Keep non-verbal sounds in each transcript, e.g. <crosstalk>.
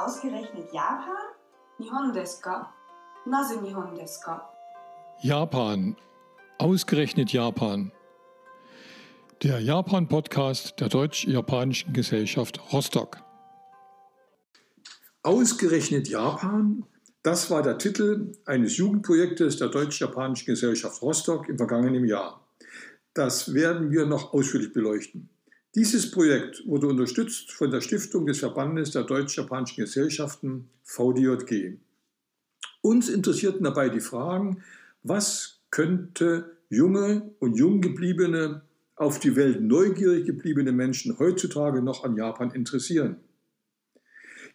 Ausgerechnet Japan? Nihon desu ka? Nase Nihon desu ka? Japan. Ausgerechnet Japan. Der Japan-Podcast der Deutsch-Japanischen Gesellschaft Rostock. Ausgerechnet Japan, das war der Titel eines Jugendprojektes der Deutsch-Japanischen Gesellschaft Rostock im vergangenen Jahr. Das werden wir noch ausführlich beleuchten. Dieses Projekt wurde unterstützt von der Stiftung des Verbandes der Deutsch-Japanischen Gesellschaften VDJG. Uns interessierten dabei die Fragen, was könnte junge und junggebliebene, auf die Welt neugierig gebliebene Menschen heutzutage noch an Japan interessieren.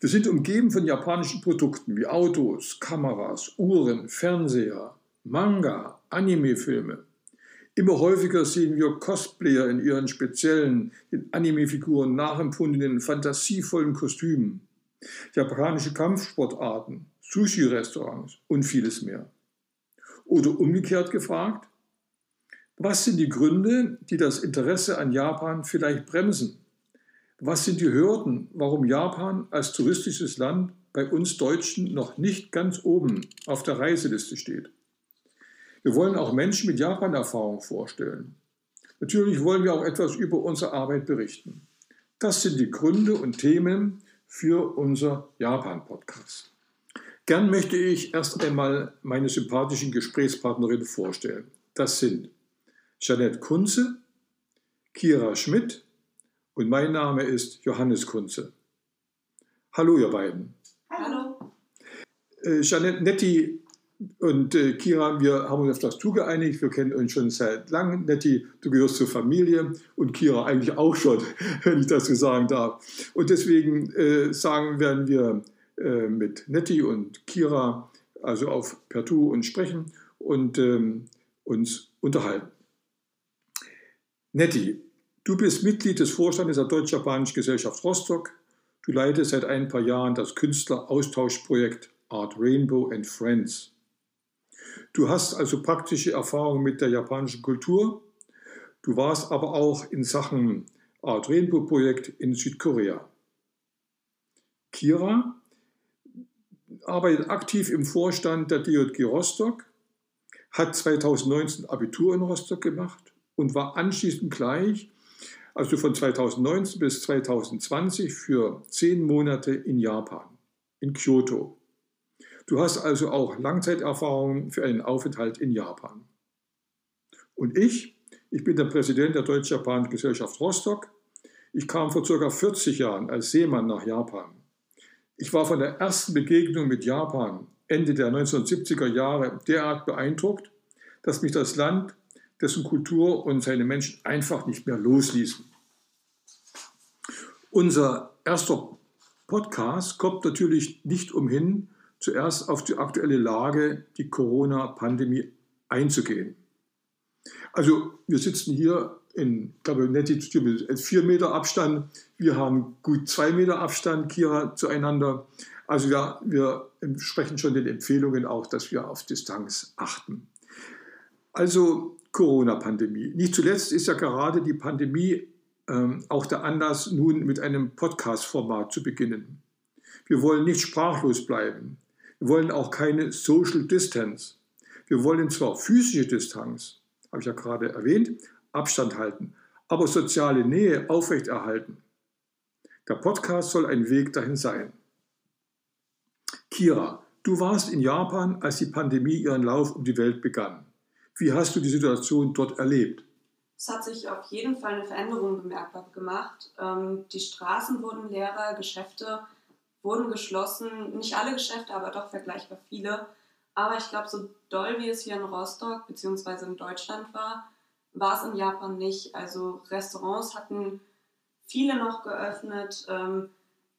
Wir sind umgeben von japanischen Produkten wie Autos, Kameras, Uhren, Fernseher, Manga, Anime-Filme. Immer häufiger sehen wir Cosplayer in ihren speziellen, in Anime-Figuren nachempfundenen, fantasievollen Kostümen, japanische Kampfsportarten, Sushi-Restaurants und vieles mehr. Oder umgekehrt gefragt, was sind die Gründe, die das Interesse an Japan vielleicht bremsen? Was sind die Hürden, warum Japan als touristisches Land bei uns Deutschen noch nicht ganz oben auf der Reiseliste steht? Wir wollen auch Menschen mit Japan-Erfahrung vorstellen. Natürlich wollen wir auch etwas über unsere Arbeit berichten. Das sind die Gründe und Themen für unser Japan-Podcast. Gern möchte ich erst einmal meine sympathischen Gesprächspartnerinnen vorstellen. Das sind Janette Kunze, Kira Schmidt und mein Name ist Johannes Kunze. Hallo, ihr beiden. Hallo. Äh, Janette Netti und äh, Kira, wir haben uns auf das Du geeinigt. Wir kennen uns schon seit langem. Netti, du gehörst zur Familie und Kira eigentlich auch schon, <laughs> wenn ich das so sagen darf. Und deswegen äh, sagen werden wir äh, mit Netti und Kira also auf per Du und sprechen und ähm, uns unterhalten. Netti, du bist Mitglied des Vorstandes der Deutsch-Japanischen Gesellschaft Rostock. Du leitest seit ein paar Jahren das Künstleraustauschprojekt Art Rainbow and Friends. Du hast also praktische Erfahrung mit der japanischen Kultur. Du warst aber auch in Sachen Art Rainbow Projekt in Südkorea. Kira arbeitet aktiv im Vorstand der DJG Rostock, hat 2019 Abitur in Rostock gemacht und war anschließend gleich, also von 2019 bis 2020, für zehn Monate in Japan, in Kyoto. Du hast also auch Langzeiterfahrung für einen Aufenthalt in Japan. Und ich, ich bin der Präsident der Deutsch-Japanischen Gesellschaft Rostock. Ich kam vor ca. 40 Jahren als Seemann nach Japan. Ich war von der ersten Begegnung mit Japan Ende der 1970er Jahre derart beeindruckt, dass mich das Land, dessen Kultur und seine Menschen einfach nicht mehr losließen. Unser erster Podcast kommt natürlich nicht umhin, zuerst auf die aktuelle Lage, die Corona-Pandemie einzugehen. Also wir sitzen hier in, glaube Netti, vier Meter Abstand. Wir haben gut zwei Meter Abstand, Kira, zueinander. Also ja, wir sprechen schon den Empfehlungen auch, dass wir auf Distanz achten. Also Corona-Pandemie. Nicht zuletzt ist ja gerade die Pandemie ähm, auch der Anlass, nun mit einem Podcast-Format zu beginnen. Wir wollen nicht sprachlos bleiben. Wollen auch keine Social Distance. Wir wollen zwar physische Distanz, habe ich ja gerade erwähnt, Abstand halten, aber soziale Nähe aufrechterhalten. Der Podcast soll ein Weg dahin sein. Kira, du warst in Japan, als die Pandemie ihren Lauf um die Welt begann. Wie hast du die Situation dort erlebt? Es hat sich auf jeden Fall eine Veränderung bemerkbar gemacht. Ähm, die Straßen wurden leerer, Geschäfte wurden geschlossen. Nicht alle Geschäfte, aber doch vergleichbar viele. Aber ich glaube, so doll wie es hier in Rostock bzw. in Deutschland war, war es in Japan nicht. Also Restaurants hatten viele noch geöffnet. Ähm,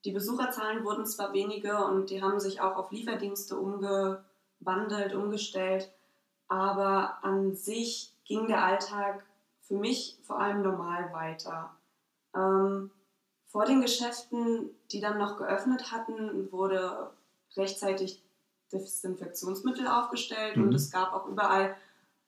die Besucherzahlen wurden zwar weniger und die haben sich auch auf Lieferdienste umgewandelt, umgestellt, aber an sich ging der Alltag für mich vor allem normal weiter. Ähm, vor den Geschäften, die dann noch geöffnet hatten, wurde rechtzeitig Desinfektionsmittel aufgestellt mhm. und es gab auch überall,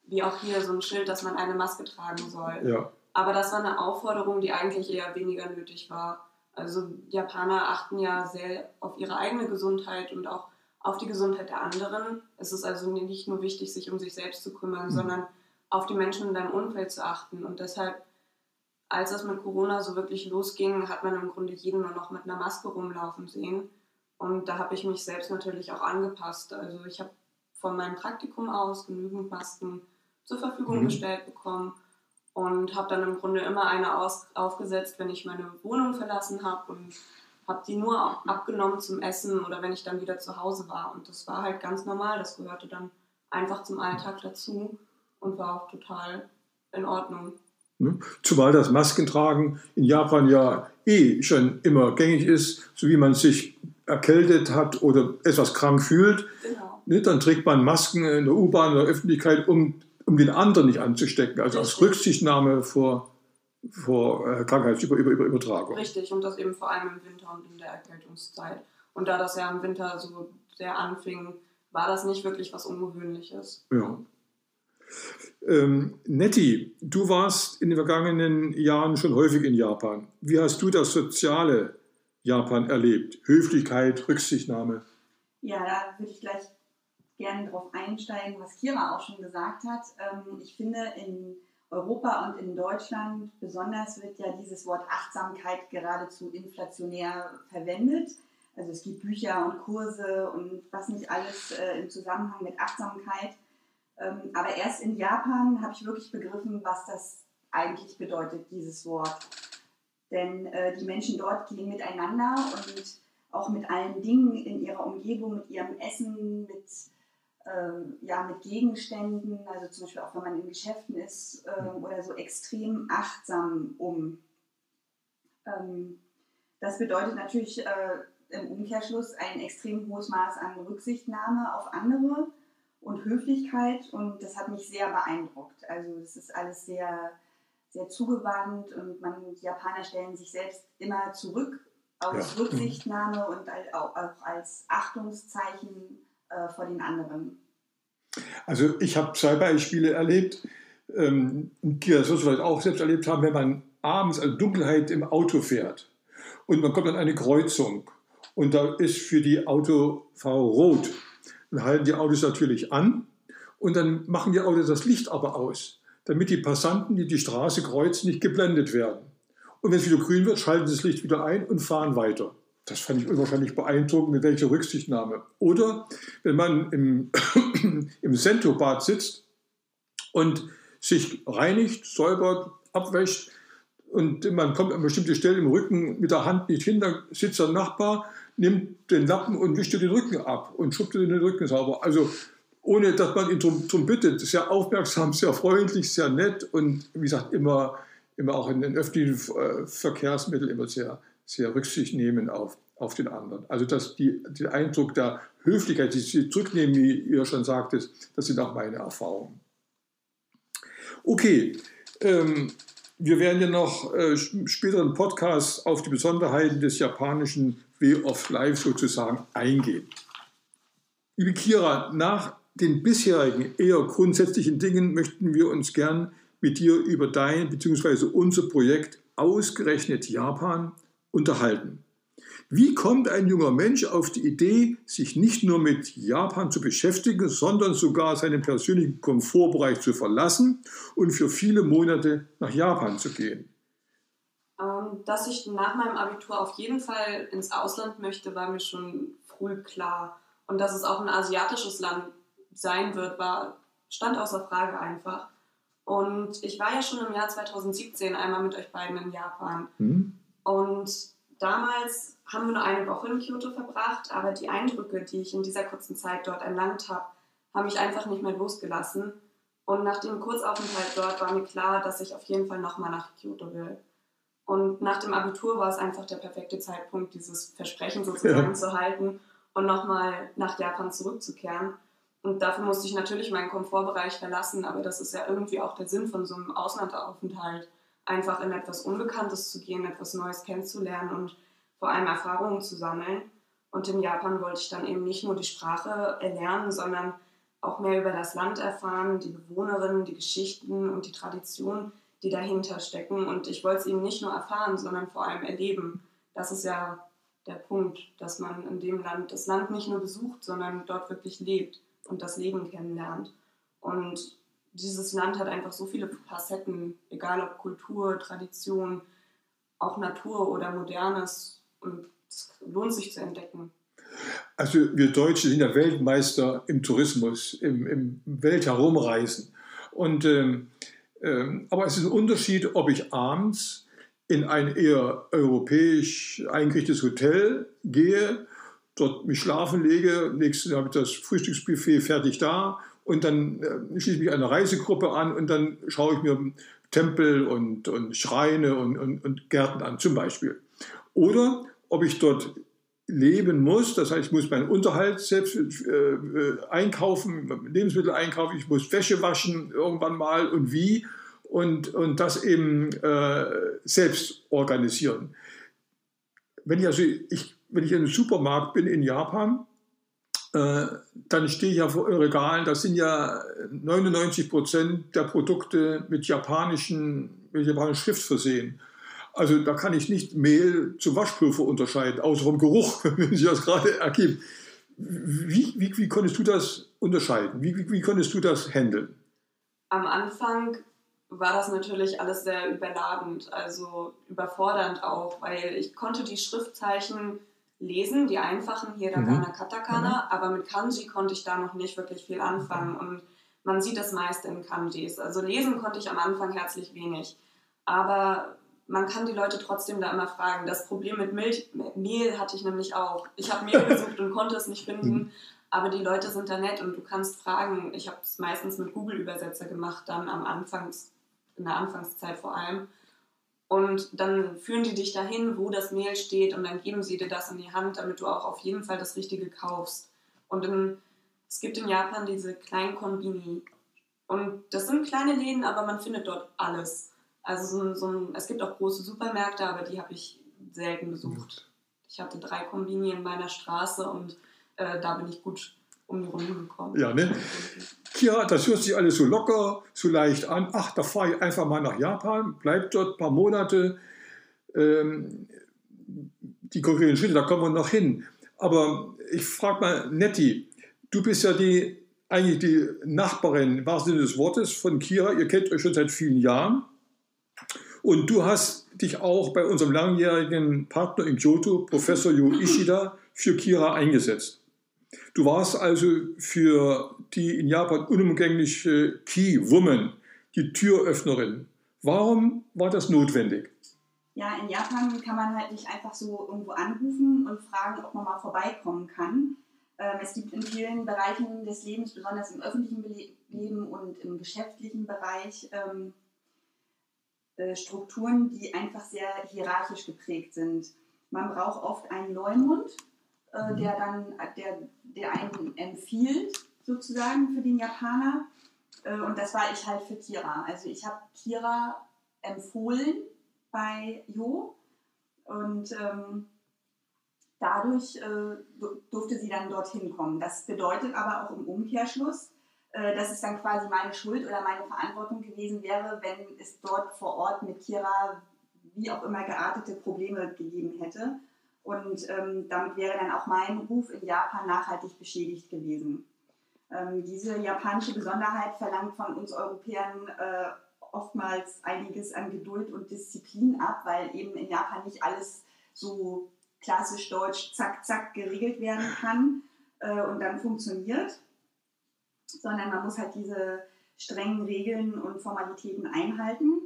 wie auch hier, so ein Schild, dass man eine Maske tragen soll. Ja. Aber das war eine Aufforderung, die eigentlich eher weniger nötig war. Also Japaner achten ja sehr auf ihre eigene Gesundheit und auch auf die Gesundheit der anderen. Es ist also nicht nur wichtig, sich um sich selbst zu kümmern, mhm. sondern auf die Menschen in deinem Umfeld zu achten. Und deshalb, als das mit Corona so wirklich losging, hat man im Grunde jeden nur noch mit einer Maske rumlaufen sehen. Und da habe ich mich selbst natürlich auch angepasst. Also ich habe von meinem Praktikum aus genügend Masken zur Verfügung mhm. gestellt bekommen und habe dann im Grunde immer eine aus, aufgesetzt, wenn ich meine Wohnung verlassen habe und habe die nur abgenommen zum Essen oder wenn ich dann wieder zu Hause war. Und das war halt ganz normal, das gehörte dann einfach zum Alltag dazu und war auch total in Ordnung. Ne? Zumal das Maskentragen in Japan ja eh schon immer gängig ist, so wie man sich erkältet hat oder etwas krank fühlt. Genau. Ne? Dann trägt man Masken in der U-Bahn, in der Öffentlichkeit, um, um den anderen nicht anzustecken, also Richtig. aus Rücksichtnahme vor, vor äh, Krankheitsübertragung. Richtig, und das eben vor allem im Winter und in der Erkältungszeit. Und da das ja im Winter so sehr anfing, war das nicht wirklich was Ungewöhnliches. Ja. Ähm, Nettie, du warst in den vergangenen Jahren schon häufig in Japan. Wie hast du das soziale Japan erlebt? Höflichkeit, Rücksichtnahme? Ja, da würde ich gleich gerne darauf einsteigen, was Kira auch schon gesagt hat. Ähm, ich finde, in Europa und in Deutschland besonders wird ja dieses Wort Achtsamkeit geradezu inflationär verwendet. Also es gibt Bücher und Kurse und was nicht alles äh, im Zusammenhang mit Achtsamkeit. Ähm, aber erst in Japan habe ich wirklich begriffen, was das eigentlich bedeutet, dieses Wort. Denn äh, die Menschen dort gehen miteinander und auch mit allen Dingen in ihrer Umgebung, mit ihrem Essen, mit, ähm, ja, mit Gegenständen, also zum Beispiel auch wenn man in Geschäften ist äh, oder so extrem achtsam um. Ähm, das bedeutet natürlich äh, im Umkehrschluss ein extrem hohes Maß an Rücksichtnahme auf andere und Höflichkeit und das hat mich sehr beeindruckt. Also es ist alles sehr, sehr zugewandt und man, die Japaner stellen sich selbst immer zurück aus ja. Rücksichtnahme und auch, als Achtungszeichen äh, vor den anderen. Also ich habe zwei Beispiele erlebt, ähm, Kira das wirst du vielleicht auch selbst erlebt haben, wenn man abends also Dunkelheit im Auto fährt und man kommt an eine Kreuzung und da ist für die Autofahrer rot dann halten die Autos natürlich an und dann machen die Autos das Licht aber aus, damit die Passanten, die die Straße kreuzen, nicht geblendet werden. Und wenn es wieder grün wird, schalten sie das Licht wieder ein und fahren weiter. Das fand ich unwahrscheinlich beeindruckend, mit welcher Rücksichtnahme. Oder wenn man im, <coughs> im Sentobad sitzt und sich reinigt, säubert, abwäscht und man kommt an bestimmte Stellen im Rücken mit der Hand nicht hin, dann sitzt der Nachbar nimmt den Lappen und wischt dir den Rücken ab und schubst dir den Rücken sauber. Also ohne, dass man ihn drum, drum bittet. Sehr aufmerksam, sehr freundlich, sehr nett und wie gesagt, immer, immer auch in den öffentlichen äh, Verkehrsmitteln immer sehr, sehr Rücksicht nehmen auf, auf den anderen. Also dass die, der Eindruck der Höflichkeit, die sie zurücknehmen, wie ihr schon sagtet, das sind auch meine Erfahrungen. Okay, ähm, wir werden ja noch äh, späteren Podcasts auf die Besonderheiten des japanischen Way of Life sozusagen eingehen. Liebe Kira, nach den bisherigen eher grundsätzlichen Dingen möchten wir uns gern mit dir über dein bzw. unser Projekt ausgerechnet Japan unterhalten. Wie kommt ein junger Mensch auf die Idee, sich nicht nur mit Japan zu beschäftigen, sondern sogar seinen persönlichen Komfortbereich zu verlassen und für viele Monate nach Japan zu gehen? Ähm, dass ich nach meinem Abitur auf jeden Fall ins Ausland möchte, war mir schon früh klar. Und dass es auch ein asiatisches Land sein wird, war, stand außer Frage einfach. Und ich war ja schon im Jahr 2017 einmal mit euch beiden in Japan. Mhm. Und damals haben wir nur eine Woche in Kyoto verbracht, aber die Eindrücke, die ich in dieser kurzen Zeit dort erlangt habe, haben mich einfach nicht mehr losgelassen. Und nach dem Kurzaufenthalt dort war mir klar, dass ich auf jeden Fall nochmal nach Kyoto will. Und nach dem Abitur war es einfach der perfekte Zeitpunkt, dieses Versprechen sozusagen ja. zu halten und nochmal nach Japan zurückzukehren. Und dafür musste ich natürlich meinen Komfortbereich verlassen, aber das ist ja irgendwie auch der Sinn von so einem Auslandsaufenthalt, einfach in etwas Unbekanntes zu gehen, etwas Neues kennenzulernen und vor allem Erfahrungen zu sammeln. Und in Japan wollte ich dann eben nicht nur die Sprache erlernen, sondern auch mehr über das Land erfahren, die Bewohnerinnen, die Geschichten und die Traditionen, die dahinter stecken. Und ich wollte es eben nicht nur erfahren, sondern vor allem erleben. das ist ja der Punkt, dass man in dem Land das Land nicht nur besucht, sondern dort wirklich lebt und das Leben kennenlernt. Und dieses Land hat einfach so viele Facetten, egal ob Kultur, Tradition, auch Natur oder Modernes. Und es lohnt sich zu entdecken. Also wir Deutsche sind ja Weltmeister im Tourismus, im, im Welt herumreisen. Und, ähm, ähm, aber es ist ein Unterschied, ob ich abends in ein eher europäisch eingerichtetes Hotel gehe, dort mich schlafen lege, nächsten habe ich das Frühstücksbuffet fertig da und dann äh, schließe ich mich einer Reisegruppe an und dann schaue ich mir Tempel und, und Schreine und, und, und Gärten an, zum Beispiel. Oder ob ich dort leben muss, das heißt, ich muss meinen Unterhalt selbst äh, einkaufen, Lebensmittel einkaufen, ich muss Wäsche waschen irgendwann mal und wie und, und das eben äh, selbst organisieren. Wenn ich also, ich, wenn ich in einem Supermarkt bin in Japan, äh, dann stehe ich ja vor Regalen, das sind ja 99 Prozent der Produkte mit japanischen, mit japanischer Schrift versehen. Also da kann ich nicht Mehl zu Waschpulver unterscheiden, außer vom Geruch, <laughs> wenn sich das gerade ergibt. Wie, wie, wie konntest du das unterscheiden? Wie, wie, wie konntest du das handeln? Am Anfang war das natürlich alles sehr überladend, also überfordernd auch, weil ich konnte die Schriftzeichen lesen, die einfachen Hiragana, mhm. Katakana, mhm. aber mit Kanji konnte ich da noch nicht wirklich viel anfangen und man sieht das meiste in Kanjis. Also lesen konnte ich am Anfang herzlich wenig, aber man kann die Leute trotzdem da immer fragen. Das Problem mit Milch, Mehl hatte ich nämlich auch. Ich habe Mehl <laughs> gesucht und konnte es nicht finden, mhm. aber die Leute sind da nett und du kannst fragen. Ich habe es meistens mit Google-Übersetzer gemacht, dann am Anfangs in der Anfangszeit vor allem. Und dann führen die dich dahin, wo das Mehl steht und dann geben sie dir das in die Hand, damit du auch auf jeden Fall das Richtige kaufst. Und in, es gibt in Japan diese kleinen Konbini. Und das sind kleine Läden, aber man findet dort alles. Also so, so ein, es gibt auch große Supermärkte, aber die habe ich selten besucht. Ich hatte drei Kombini in meiner Straße und äh, da bin ich gut um die Runde gekommen. Ja, ne? Kira, das hört sich alles so locker, so leicht an. Ach, da fahre ich einfach mal nach Japan, bleib dort ein paar Monate. Ähm, die konkreten Schritte, da kommen wir noch hin. Aber ich frage mal, Netti, du bist ja die, eigentlich die Nachbarin, im wahrsten Sinne des Wortes, von Kira. Ihr kennt euch schon seit vielen Jahren. Und du hast dich auch bei unserem langjährigen Partner in Kyoto, Professor Yu Ishida, für Kira eingesetzt. Du warst also für die in Japan unumgängliche Key Woman, die Türöffnerin. Warum war das notwendig? Ja, in Japan kann man halt nicht einfach so irgendwo anrufen und fragen, ob man mal vorbeikommen kann. Ähm, es gibt in vielen Bereichen des Lebens, besonders im öffentlichen Leben und im geschäftlichen Bereich, ähm, äh, Strukturen, die einfach sehr hierarchisch geprägt sind. Man braucht oft einen Leumund, äh, mhm. der dann, der, der einen empfiehlt, sozusagen für den Japaner. Äh, und das war ich halt für Kira. Also ich habe Kira empfohlen bei Jo und ähm, dadurch äh, durfte sie dann dorthin kommen. Das bedeutet aber auch im Umkehrschluss, äh, dass es dann quasi meine Schuld oder meine Verantwortung gewesen wäre, wenn es dort vor Ort mit Kira wie auch immer geartete Probleme gegeben hätte. Und ähm, damit wäre dann auch mein Ruf in Japan nachhaltig beschädigt gewesen. Ähm, diese japanische Besonderheit verlangt von uns Europäern äh, oftmals einiges an Geduld und Disziplin ab, weil eben in Japan nicht alles so klassisch deutsch zack, zack geregelt werden kann äh, und dann funktioniert sondern man muss halt diese strengen Regeln und Formalitäten einhalten.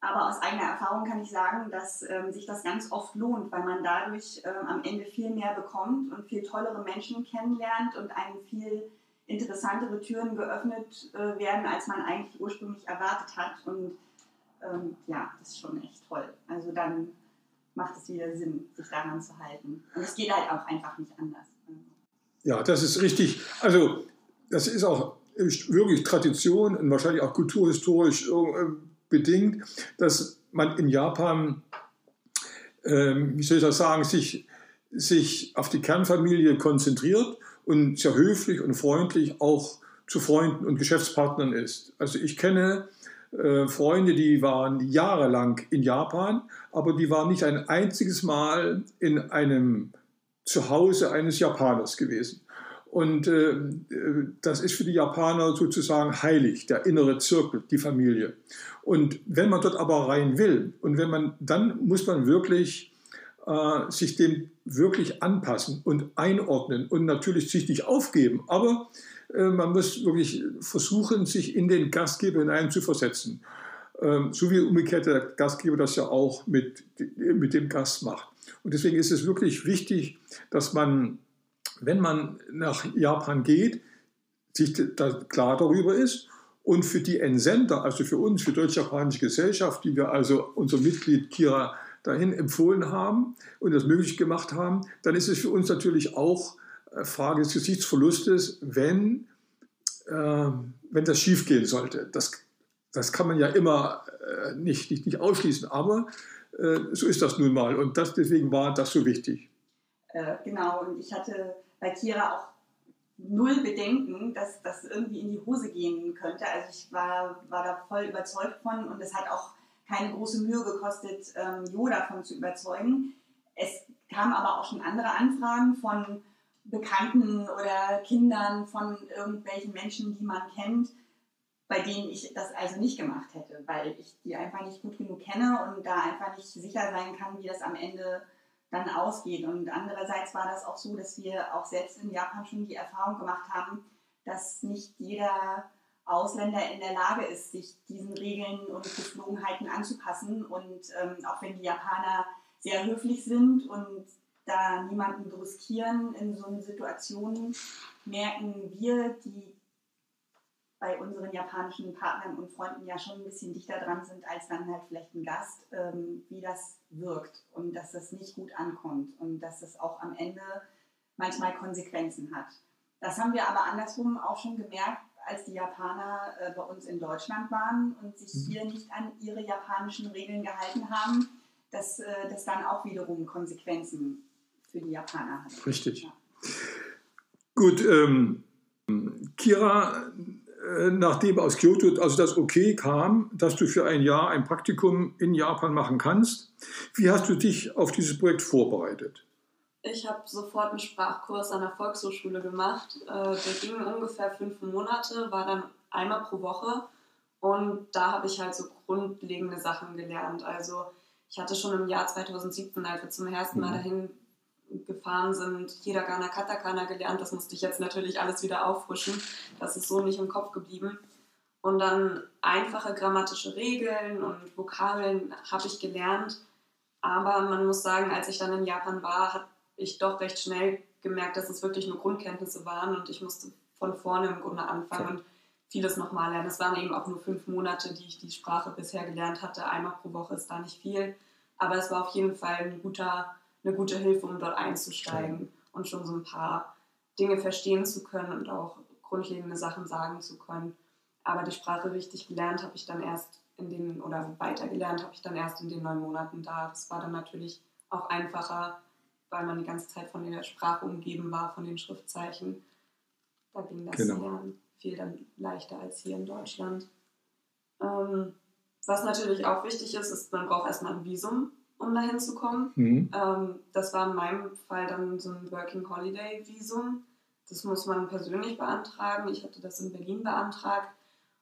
Aber aus eigener Erfahrung kann ich sagen, dass ähm, sich das ganz oft lohnt, weil man dadurch ähm, am Ende viel mehr bekommt und viel tollere Menschen kennenlernt und einem viel interessantere Türen geöffnet äh, werden, als man eigentlich ursprünglich erwartet hat. Und ähm, ja, das ist schon echt toll. Also dann macht es wieder Sinn, sich daran zu halten. Und es geht halt auch einfach nicht anders. Ja, das ist richtig. Also das ist auch wirklich Tradition und wahrscheinlich auch kulturhistorisch äh, bedingt, dass man in Japan, ähm, wie soll ich das sagen, sich, sich auf die Kernfamilie konzentriert und sehr höflich und freundlich auch zu Freunden und Geschäftspartnern ist. Also ich kenne äh, Freunde, die waren jahrelang in Japan, aber die waren nicht ein einziges Mal in einem Zuhause eines Japaners gewesen. Und äh, das ist für die Japaner sozusagen heilig, der innere Zirkel, die Familie. Und wenn man dort aber rein will und wenn man, dann muss man wirklich äh, sich dem wirklich anpassen und einordnen und natürlich sich nicht aufgeben. Aber äh, man muss wirklich versuchen, sich in den Gastgeber hinein zu versetzen. Ähm, so wie umgekehrt der Gastgeber das ja auch mit, mit dem Gast macht. Und deswegen ist es wirklich wichtig, dass man, wenn man nach Japan geht, sich da klar darüber ist und für die Entsender, also für uns, für Deutsch-Japanische Gesellschaft, die wir also unser Mitglied Kira dahin empfohlen haben und das möglich gemacht haben, dann ist es für uns natürlich auch äh, Frage des Gesichtsverlustes, wenn, äh, wenn das schiefgehen sollte. Das, das kann man ja immer äh, nicht, nicht, nicht ausschließen, aber äh, so ist das nun mal und das, deswegen war das so wichtig. Äh, genau, und ich hatte bei Kira auch null Bedenken, dass das irgendwie in die Hose gehen könnte. Also ich war, war da voll überzeugt von und es hat auch keine große Mühe gekostet, ähm, Jo davon zu überzeugen. Es kamen aber auch schon andere Anfragen von Bekannten oder Kindern, von irgendwelchen Menschen, die man kennt, bei denen ich das also nicht gemacht hätte, weil ich die einfach nicht gut genug kenne und da einfach nicht sicher sein kann, wie das am Ende dann ausgeht. Und andererseits war das auch so, dass wir auch selbst in Japan schon die Erfahrung gemacht haben, dass nicht jeder Ausländer in der Lage ist, sich diesen Regeln und Geflogenheiten anzupassen. Und ähm, auch wenn die Japaner sehr höflich sind und da niemanden brüskieren in so einer Situation, merken wir, die bei unseren japanischen Partnern und Freunden ja schon ein bisschen dichter dran sind als dann halt vielleicht ein Gast, ähm, wie das wirkt und dass das nicht gut ankommt und dass das auch am Ende manchmal Konsequenzen hat. Das haben wir aber andersrum auch schon gemerkt, als die Japaner äh, bei uns in Deutschland waren und sich mhm. hier nicht an ihre japanischen Regeln gehalten haben, dass äh, das dann auch wiederum Konsequenzen für die Japaner hat. Richtig. Ja. Gut, ähm, Kira, nachdem aus Kyoto also das Okay kam, dass du für ein Jahr ein Praktikum in Japan machen kannst, wie hast du dich auf dieses Projekt vorbereitet? Ich habe sofort einen Sprachkurs an der Volkshochschule gemacht. Äh, der ging ungefähr fünf Monate, war dann einmal pro Woche. Und da habe ich halt so grundlegende Sachen gelernt. Also ich hatte schon im Jahr 2017, als wir zum ersten Mal mhm. dahin gefahren sind, Hiragana, Katakana gelernt. Das musste ich jetzt natürlich alles wieder auffrischen. Das ist so nicht im Kopf geblieben. Und dann einfache grammatische Regeln und Vokabeln habe ich gelernt. Aber man muss sagen, als ich dann in Japan war, hat ich doch recht schnell gemerkt, dass es wirklich nur Grundkenntnisse waren und ich musste von vorne im Grunde anfangen und vieles nochmal lernen. Es waren eben auch nur fünf Monate, die ich die Sprache bisher gelernt hatte. Einmal pro Woche ist da nicht viel, aber es war auf jeden Fall ein guter, eine gute Hilfe, um dort einzusteigen und schon so ein paar Dinge verstehen zu können und auch grundlegende Sachen sagen zu können. Aber die Sprache richtig gelernt habe ich dann erst in den, oder weitergelernt habe ich dann erst in den neun Monaten da. Das war dann natürlich auch einfacher, weil man die ganze Zeit von der Sprache umgeben war, von den Schriftzeichen. Da ging das genau. Lernen viel dann leichter als hier in Deutschland. Ähm, was natürlich auch wichtig ist, ist, man braucht erstmal ein Visum, um dahin zu kommen. Mhm. Ähm, das war in meinem Fall dann so ein Working Holiday Visum. Das muss man persönlich beantragen. Ich hatte das in Berlin beantragt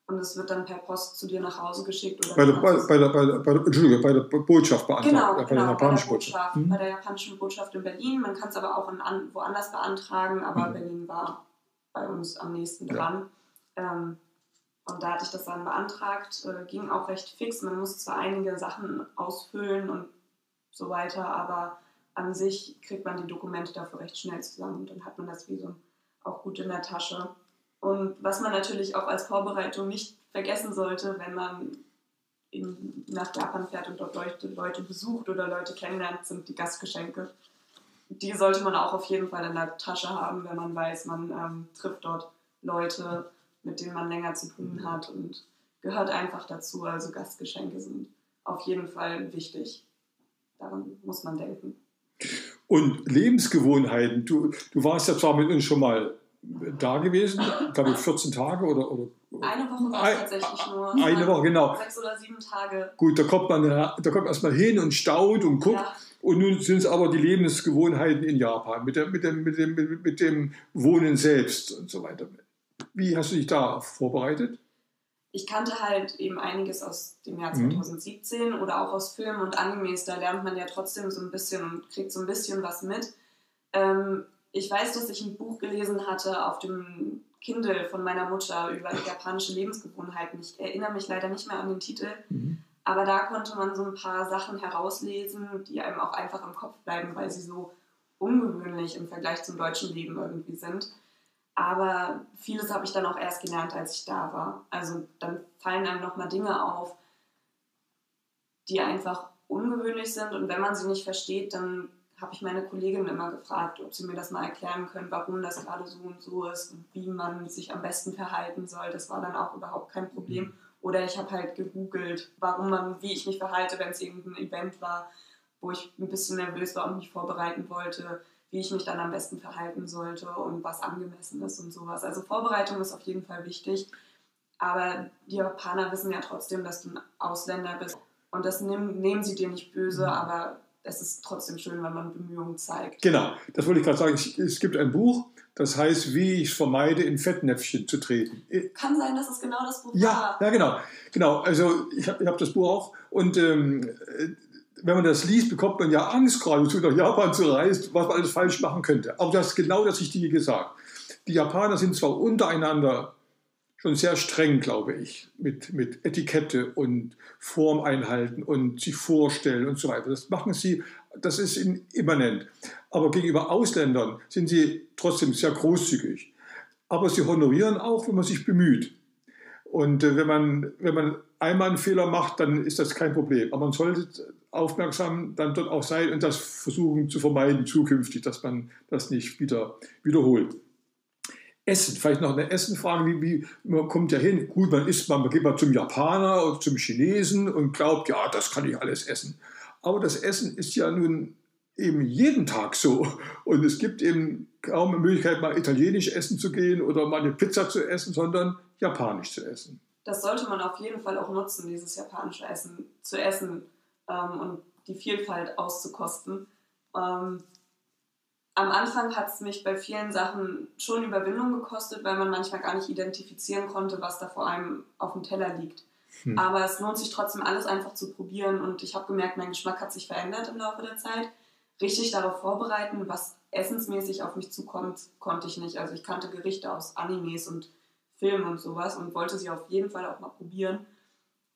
und es wird dann per Post zu dir nach Hause geschickt. Oder bei, der, bei, bei, der, bei, der, bei, der, Entschuldige, bei der Botschaft beantragt. Genau, bei, genau, der japanischen bei der Botschaft. Hm? Bei der japanischen Botschaft in Berlin. Man kann es aber auch in, an, woanders beantragen, aber hm. Berlin war bei uns am nächsten dran. Ja. Ähm, und da hatte ich das dann beantragt. Äh, ging auch recht fix. Man muss zwar einige Sachen ausfüllen und so weiter, aber an sich kriegt man die Dokumente dafür recht schnell zusammen und dann hat man das Visum auch gut in der Tasche. Und was man natürlich auch als Vorbereitung nicht vergessen sollte, wenn man in, nach Japan fährt und dort Leute, Leute besucht oder Leute kennenlernt, sind die Gastgeschenke. Die sollte man auch auf jeden Fall in der Tasche haben, wenn man weiß, man ähm, trifft dort Leute, mit denen man länger zu tun hat und gehört einfach dazu. Also Gastgeschenke sind auf jeden Fall wichtig. Daran muss man denken. Und Lebensgewohnheiten. Du, du warst ja zwar mit uns schon mal da gewesen, ich glaube <laughs> 14 Tage oder, oder eine Woche war es tatsächlich nur. Eine Woche, genau. Sechs oder sieben Tage. Gut, da kommt man, da kommt erstmal hin und staunt und guckt. Ja. Und nun sind es aber die Lebensgewohnheiten in Japan, mit, der, mit, dem, mit, dem, mit dem Wohnen selbst und so weiter. Wie hast du dich da vorbereitet? Ich kannte halt eben einiges aus dem Jahr 2017 mhm. oder auch aus Filmen und Animes. Da lernt man ja trotzdem so ein bisschen und kriegt so ein bisschen was mit. Ähm, ich weiß, dass ich ein Buch gelesen hatte auf dem Kindle von meiner Mutter über japanische Lebensgewohnheiten. Ich erinnere mich leider nicht mehr an den Titel, mhm. aber da konnte man so ein paar Sachen herauslesen, die einem auch einfach im Kopf bleiben, weil sie so ungewöhnlich im Vergleich zum deutschen Leben irgendwie sind. Aber vieles habe ich dann auch erst gelernt, als ich da war. Also dann fallen einem nochmal Dinge auf, die einfach ungewöhnlich sind und wenn man sie nicht versteht, dann habe ich meine Kollegin immer gefragt, ob sie mir das mal erklären können, warum das gerade so und so ist und wie man sich am besten verhalten soll. Das war dann auch überhaupt kein Problem. Oder ich habe halt gegoogelt, warum man, wie ich mich verhalte, wenn es irgendein Event war, wo ich ein bisschen nervös war und mich vorbereiten wollte, wie ich mich dann am besten verhalten sollte und was angemessen ist und sowas. Also Vorbereitung ist auf jeden Fall wichtig. Aber die Japaner wissen ja trotzdem, dass du ein Ausländer bist. Und das nehmen, nehmen sie dir nicht böse, mhm. aber es ist trotzdem schön, wenn man Bemühungen zeigt. Genau, das wollte ich gerade sagen. Es gibt ein Buch, das heißt, wie ich vermeide, in Fettnäpfchen zu treten. Kann sein, dass es genau das Buch ja, war. Ja, genau. genau. Also ich habe hab das Buch auch und ähm, wenn man das liest, bekommt man ja Angst, geradezu nach Japan zu reisen, was man alles falsch machen könnte. Aber das ist genau das Richtige gesagt. Die Japaner sind zwar untereinander schon sehr streng, glaube ich, mit, mit Etikette und Form einhalten und sich vorstellen und so weiter. Das machen sie, das ist ihnen immanent. Aber gegenüber Ausländern sind sie trotzdem sehr großzügig. Aber sie honorieren auch, wenn man sich bemüht. Und äh, wenn, man, wenn man einmal einen Fehler macht, dann ist das kein Problem. Aber man sollte aufmerksam dann dort auch sein und das versuchen zu vermeiden zukünftig, dass man das nicht wieder wiederholt. Essen, vielleicht noch eine Essenfrage, wie, wie man kommt ja hin, gut, man isst man, geht mal zum Japaner oder zum Chinesen und glaubt, ja, das kann ich alles essen. Aber das Essen ist ja nun eben jeden Tag so und es gibt eben kaum eine Möglichkeit, mal italienisch essen zu gehen oder mal eine Pizza zu essen, sondern japanisch zu essen. Das sollte man auf jeden Fall auch nutzen, dieses japanische Essen zu essen ähm, und die Vielfalt auszukosten. Ähm, am Anfang hat es mich bei vielen Sachen schon Überwindung gekostet, weil man manchmal gar nicht identifizieren konnte, was da vor allem auf dem Teller liegt. Hm. Aber es lohnt sich trotzdem, alles einfach zu probieren. Und ich habe gemerkt, mein Geschmack hat sich verändert im Laufe der Zeit. Richtig darauf vorbereiten, was essensmäßig auf mich zukommt, konnte ich nicht. Also ich kannte Gerichte aus Animes und Filmen und sowas und wollte sie auf jeden Fall auch mal probieren.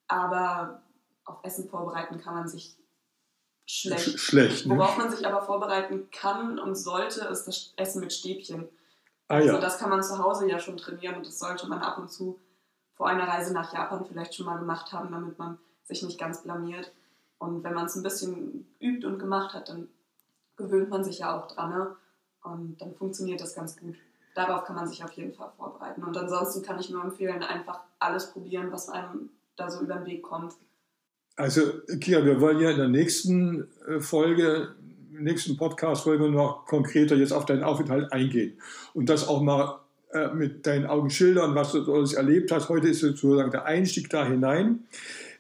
Aber auf Essen vorbereiten kann man sich schlecht. schlecht ne? Worauf man sich aber vorbereiten kann und sollte, ist das Essen mit Stäbchen. Ah, also ja. das kann man zu Hause ja schon trainieren und das sollte man ab und zu vor einer Reise nach Japan vielleicht schon mal gemacht haben, damit man sich nicht ganz blamiert. Und wenn man es ein bisschen übt und gemacht hat, dann gewöhnt man sich ja auch dran. Ne? Und dann funktioniert das ganz gut. Darauf kann man sich auf jeden Fall vorbereiten. Und ansonsten kann ich nur empfehlen, einfach alles probieren, was einem da so über den Weg kommt. Also, Kia, wir wollen ja in der nächsten äh, Folge, nächsten Podcast, wollen wir noch konkreter jetzt auf deinen Aufenthalt eingehen und das auch mal äh, mit deinen Augen schildern, was du alles erlebt hast. Heute ist sozusagen der Einstieg da hinein.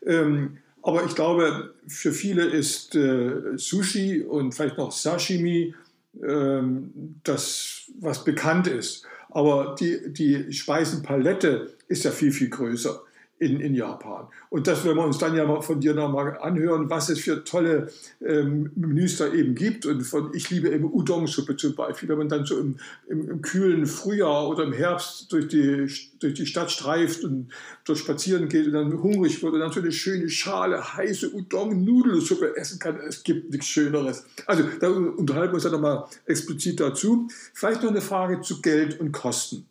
Ähm, aber ich glaube, für viele ist äh, Sushi und vielleicht noch Sashimi ähm, das, was bekannt ist. Aber die, die Speisenpalette ist ja viel, viel größer in, in Japan. Und das werden wir uns dann ja mal von dir nochmal anhören, was es für tolle ähm, Menüs da eben gibt. Und von, ich liebe eben Udon-Suppe zum Beispiel, wenn man dann so im, im, im, kühlen Frühjahr oder im Herbst durch die, durch die Stadt streift und dort spazieren geht und dann hungrig wird und dann so eine schöne Schale heiße Udon-Nudelsuppe essen kann. Es gibt nichts Schöneres. Also da unterhalten wir uns dann nochmal explizit dazu. Vielleicht noch eine Frage zu Geld und Kosten.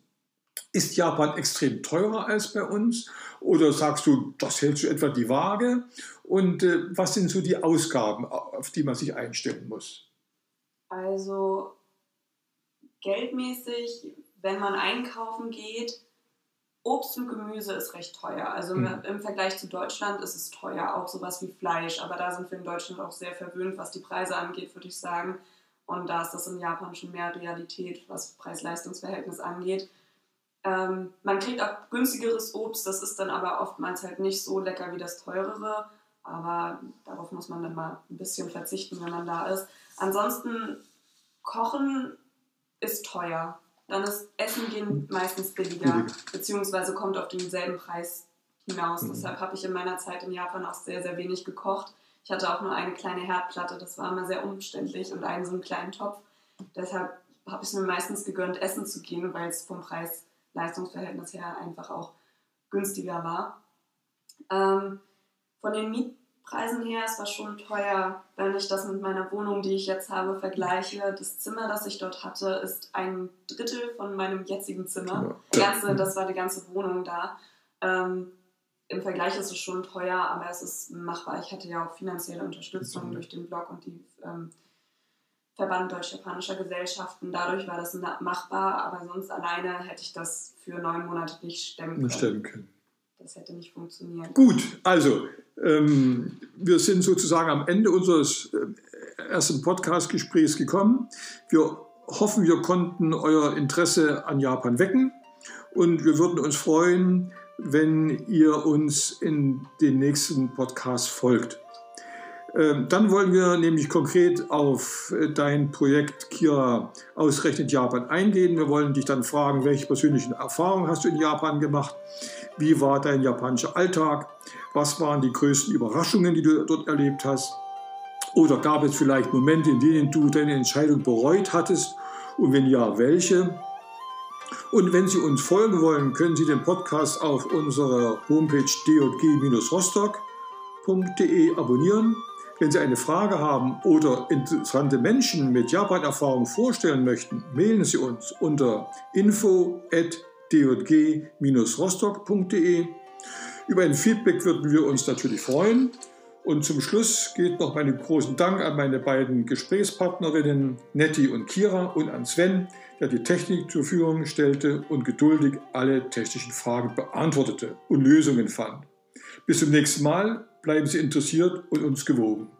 Ist Japan extrem teurer als bei uns? Oder sagst du, das hältst du etwa die Waage? Und äh, was sind so die Ausgaben, auf die man sich einstellen muss? Also geldmäßig, wenn man einkaufen geht, Obst und Gemüse ist recht teuer. Also mhm. im Vergleich zu Deutschland ist es teuer, auch sowas wie Fleisch. Aber da sind wir in Deutschland auch sehr verwöhnt, was die Preise angeht, würde ich sagen. Und da ist das in Japan schon mehr Realität, was Preis-Leistungs-Verhältnis angeht. Ähm, man kriegt auch günstigeres Obst, das ist dann aber oftmals halt nicht so lecker wie das teurere. Aber darauf muss man dann mal ein bisschen verzichten, wenn man da ist. Ansonsten, Kochen ist teuer. Dann ist Essen gehen meistens billiger, billiger. beziehungsweise kommt auf denselben Preis hinaus. Mhm. Deshalb habe ich in meiner Zeit in Japan auch sehr, sehr wenig gekocht. Ich hatte auch nur eine kleine Herdplatte, das war immer sehr umständlich und einen so einen kleinen Topf. Deshalb habe ich es mir meistens gegönnt, essen zu gehen, weil es vom Preis-Leistungsverhältnis her einfach auch günstiger war. Ähm, von den Mietpreisen her ist das schon teuer, wenn ich das mit meiner Wohnung, die ich jetzt habe, vergleiche. Das Zimmer, das ich dort hatte, ist ein Drittel von meinem jetzigen Zimmer. Ja. Ganze, das war die ganze Wohnung da. Ähm, im Vergleich ist es schon teuer, aber es ist machbar. Ich hatte ja auch finanzielle Unterstützung mhm. durch den Blog und die ähm, Verband Deutsch-Japanischer Gesellschaften. Dadurch war das machbar, aber sonst alleine hätte ich das für neun Monate nicht stemmen können. Nicht stemmen können. Das hätte nicht funktioniert. Gut, also ähm, wir sind sozusagen am Ende unseres äh, ersten Podcast-Gesprächs gekommen. Wir hoffen, wir konnten euer Interesse an Japan wecken und wir würden uns freuen, wenn ihr uns in den nächsten Podcast folgt. Ähm, dann wollen wir nämlich konkret auf äh, dein Projekt Kira ausgerechnet Japan eingehen. Wir wollen dich dann fragen, welche persönlichen Erfahrungen hast du in Japan gemacht? Wie war dein japanischer Alltag? Was waren die größten Überraschungen, die du dort erlebt hast? Oder gab es vielleicht Momente, in denen du deine Entscheidung bereut hattest? Und wenn ja, welche? Und wenn Sie uns folgen wollen, können Sie den Podcast auf unserer Homepage djg-rostock.de abonnieren. Wenn Sie eine Frage haben oder interessante Menschen mit Japan-Erfahrung vorstellen möchten, mailen Sie uns unter info.djg-rostock.de. Über ein Feedback würden wir uns natürlich freuen. Und zum Schluss geht noch meinen großen Dank an meine beiden Gesprächspartnerinnen Nettie und Kira und an Sven, der die Technik zur Verfügung stellte und geduldig alle technischen Fragen beantwortete und Lösungen fand. Bis zum nächsten Mal, bleiben Sie interessiert und uns gewogen.